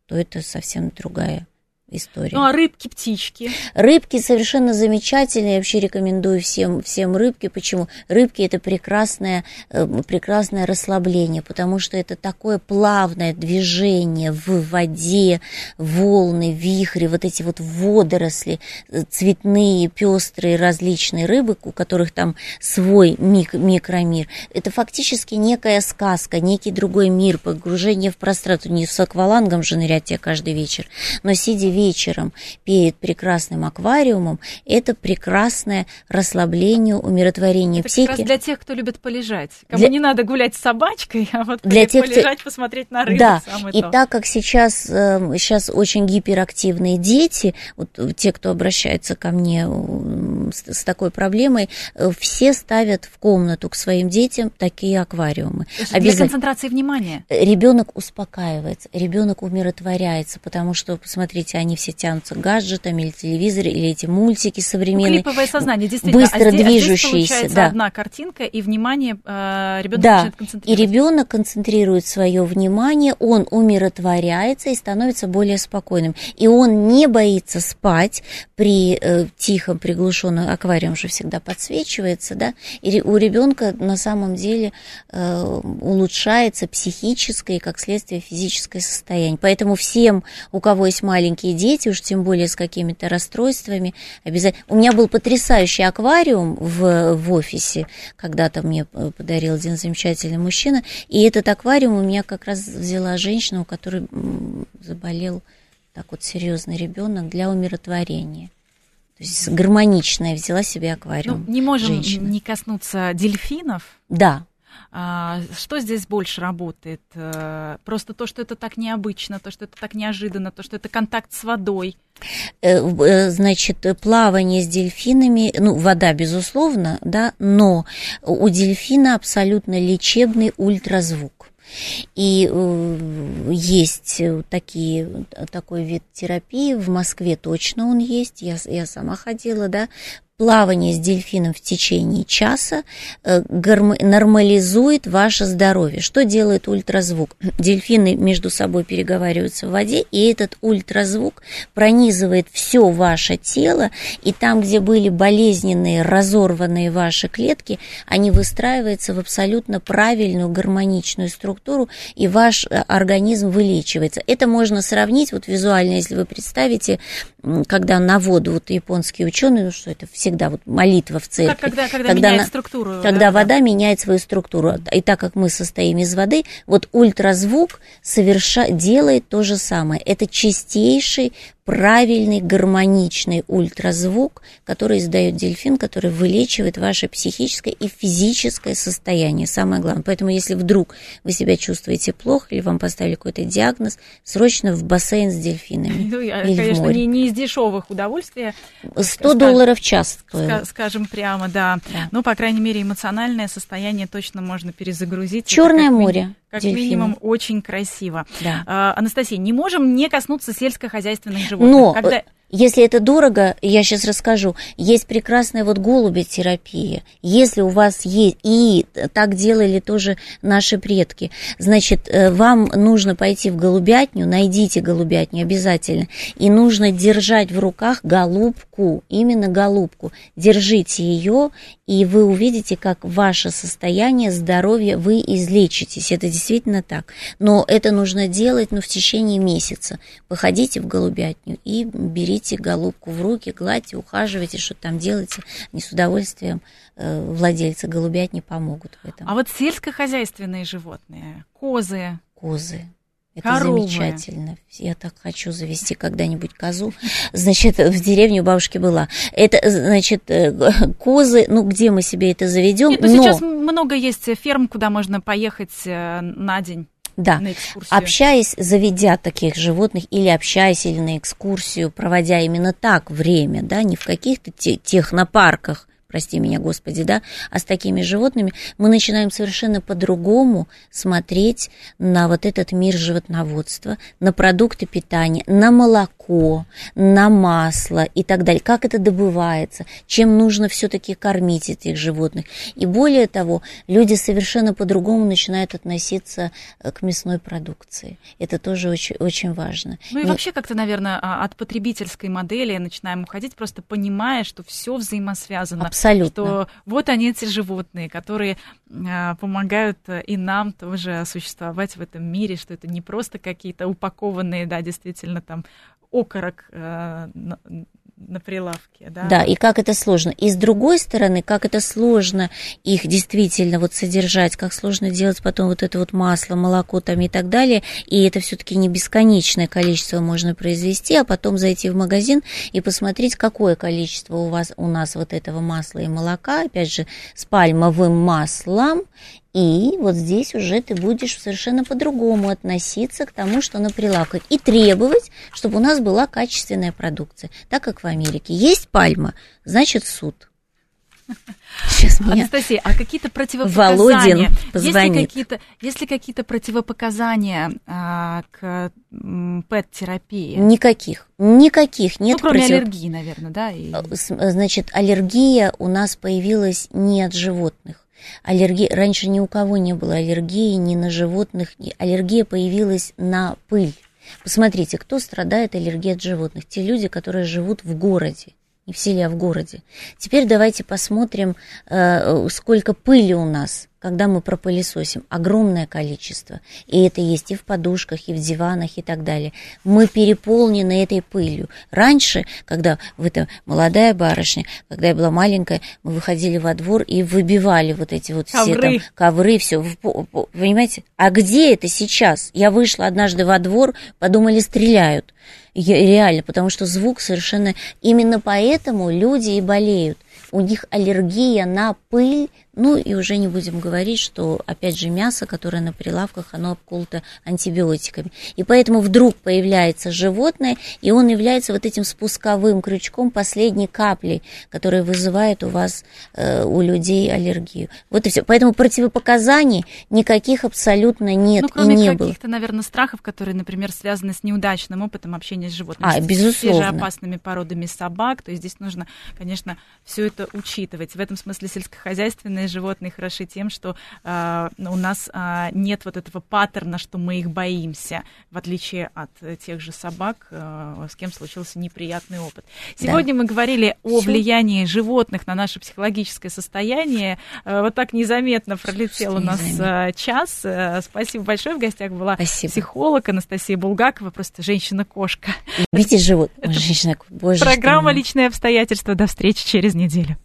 то это совсем другая история. Ну, а рыбки, птички? Рыбки совершенно замечательные. Я вообще рекомендую всем, всем рыбки. Почему? Рыбки – это прекрасное, э, прекрасное расслабление, потому что это такое плавное движение в воде, волны, вихри, вот эти вот водоросли, э, цветные, пестрые, различные рыбы, у которых там свой мик микромир. Это фактически некая сказка, некий другой мир, погружение в пространство. Не с аквалангом же нырять тебе каждый вечер, но сидя вечером перед прекрасным аквариумом, это прекрасное расслабление, умиротворение это психики. Как раз для тех, кто любит полежать. Кому для... не надо гулять с собачкой, а вот для тех, полежать, кто... посмотреть на рыбу. Да, и то. так как сейчас, сейчас эм, очень гиперактивные дети, вот те, кто обращается ко мне с, с такой проблемой, э, все ставят в комнату к своим детям такие аквариумы. Для концентрации внимания. Ребенок успокаивается, ребенок умиротворяется, потому что, посмотрите, они все тянутся к гаджетам или телевизоре, или эти мультики современные. Ну, клиповое сознание, действительно. Быстро а здесь, движущиеся. А здесь да. одна картинка, и внимание э, ребенок да. начинает концентрироваться. И ребенок концентрирует свое внимание, он умиротворяется и становится более спокойным. И он не боится спать при э, тихом, приглушенном аквариум же всегда подсвечивается, да, и у ребенка на самом деле э, улучшается психическое и, как следствие, физическое состояние. Поэтому всем, у кого есть маленькие дети, уж тем более с какими-то расстройствами, обязательно. У меня был потрясающий аквариум в, в офисе, когда-то мне э, подарил один замечательный мужчина, и этот аквариум у меня как раз взяла женщина, у которой заболел так вот серьезный ребенок для умиротворения. То есть гармоничная взяла себе аквариум. Ну, не можем женщина. не коснуться дельфинов. Да. А, что здесь больше работает? Э, просто то, что это так необычно, то, что это так неожиданно, то, что это контакт с водой. Э, э, значит, плавание с дельфинами, ну, вода, безусловно, да, но у дельфина абсолютно лечебный ультразвук. И есть такие, такой вид терапии, в Москве точно он есть, я, я сама ходила, да, плавание с дельфином в течение часа э, нормализует ваше здоровье. Что делает ультразвук? Дельфины между собой переговариваются в воде, и этот ультразвук пронизывает все ваше тело, и там, где были болезненные, разорванные ваши клетки, они выстраиваются в абсолютно правильную гармоничную структуру, и ваш э, организм вылечивается. Это можно сравнить, вот визуально, если вы представите, когда на воду, вот японские ученые, ну что это, всегда вот молитва в церкви. Как, когда, когда, когда меняет на, структуру. Когда да, вода да. меняет свою структуру. И так как мы состоим из воды, вот ультразвук соверша, делает то же самое. Это чистейший правильный гармоничный ультразвук, который издает дельфин, который вылечивает ваше психическое и физическое состояние. Самое главное. Поэтому, если вдруг вы себя чувствуете плохо или вам поставили какой-то диагноз, срочно в бассейн с дельфинами. Ну, или конечно, в море. Не, не из дешевых удовольствия. 100 скажем, долларов в час. Ска- скажем прямо, да. да. Ну, по крайней мере, эмоциональное состояние точно можно перезагрузить. Черное море. Как дельфины. минимум очень красиво. Да. А, Анастасия, не можем не коснуться сельскохозяйственных животных. Но Когда... Если это дорого, я сейчас расскажу. Есть прекрасная вот голубетерапия. Если у вас есть, и так делали тоже наши предки, значит, э, вам нужно пойти в голубятню, найдите голубятню обязательно, и нужно держать в руках голубку, именно голубку. Держите ее, и вы увидите, как ваше состояние здоровья, вы излечитесь. Это действительно так. Но это нужно делать ну, в течение месяца. Походите в голубятню и берите берите голубку в руки, гладьте, ухаживайте, что там делаете. Они с удовольствием э, владельцы голубят не помогут в этом. А вот сельскохозяйственные животные, козы. Козы. Это Коровы. замечательно. Я так хочу завести когда-нибудь козу. Значит, в деревне у бабушки была. Это, значит, э, козы, ну, где мы себе это заведем? Нет, ну, но... сейчас много есть ферм, куда можно поехать э, на день. Да, общаясь, заведя таких животных, или общаясь, или на экскурсию, проводя именно так время, да, не в каких-то технопарках, прости меня, Господи, да, а с такими животными, мы начинаем совершенно по-другому смотреть на вот этот мир животноводства, на продукты питания, на молоко, на масло и так далее, как это добывается, чем нужно все-таки кормить этих животных. И более того, люди совершенно по-другому начинают относиться э, к мясной продукции. Это тоже очень, очень важно. Ну и Не... вообще как-то, наверное, а, от потребительской модели начинаем уходить, просто понимая, что все взаимосвязано. Абсолютно Абсолютно. Что вот они эти животные, которые а, помогают и нам тоже существовать в этом мире, что это не просто какие-то упакованные, да, действительно там окорок э, на прилавке, да. Да, и как это сложно. И с другой стороны, как это сложно их действительно вот содержать, как сложно делать потом вот это вот масло, молоко там и так далее, и это все-таки не бесконечное количество можно произвести, а потом зайти в магазин и посмотреть, какое количество у вас, у нас вот этого масла и молока, опять же, с пальмовым маслом, и вот здесь уже ты будешь совершенно по-другому относиться к тому, что на прилавках. И требовать, чтобы у нас была качественная продукция. Так как в Америке есть пальма, значит суд. Сейчас меня Анастасия, а какие-то противопоказания? Володин позвонит. Есть ли какие-то, есть ли какие-то противопоказания а, к ПЭТ-терапии? Никаких. Никаких нет. Ну, кроме против... аллергии, наверное, да? И... Значит, аллергия у нас появилась не от животных. Аллергия, раньше ни у кого не было аллергии ни на животных, аллергия появилась на пыль. Посмотрите, кто страдает аллергией от животных? Те люди, которые живут в городе не в селе, а в городе. Теперь давайте посмотрим, э, сколько пыли у нас когда мы пропылесосим, огромное количество. И это есть и в подушках, и в диванах, и так далее. Мы переполнены этой пылью. Раньше, когда вы там молодая барышня, когда я была маленькая, мы выходили во двор и выбивали вот эти вот все ковры. там ковры, все. Понимаете? А где это сейчас? Я вышла однажды во двор, подумали, стреляют. реально, потому что звук совершенно... Именно поэтому люди и болеют. У них аллергия на пыль, Ну и уже не будем говорить, что, опять же, мясо, которое на прилавках, оно обколото антибиотиками. И поэтому вдруг появляется животное, и он является вот этим спусковым крючком последней каплей, которая вызывает у вас, э, у людей аллергию. Вот и все. Поэтому противопоказаний никаких абсолютно нет ну, кроме и не было. каких-то, наверное, страхов, которые, например, связаны с неудачным опытом общения с животными. А, безусловно. С опасными породами собак. То есть здесь нужно, конечно, все это учитывать. В этом смысле сельскохозяйственные животные хороши тем, что э, у нас э, нет вот этого паттерна, что мы их боимся, в отличие от тех же собак, э, с кем случился неприятный опыт. Сегодня да. мы говорили о Всё. влиянии животных на наше психологическое состояние. Э, вот так незаметно пролетел у нас э, час. Э, спасибо большое. В гостях была Спасибо. психолог Анастасия Булгакова, просто женщина-кошка. Любите живот. Женщина, Боже, Программа «Личные обстоятельства». До встречи через неделю.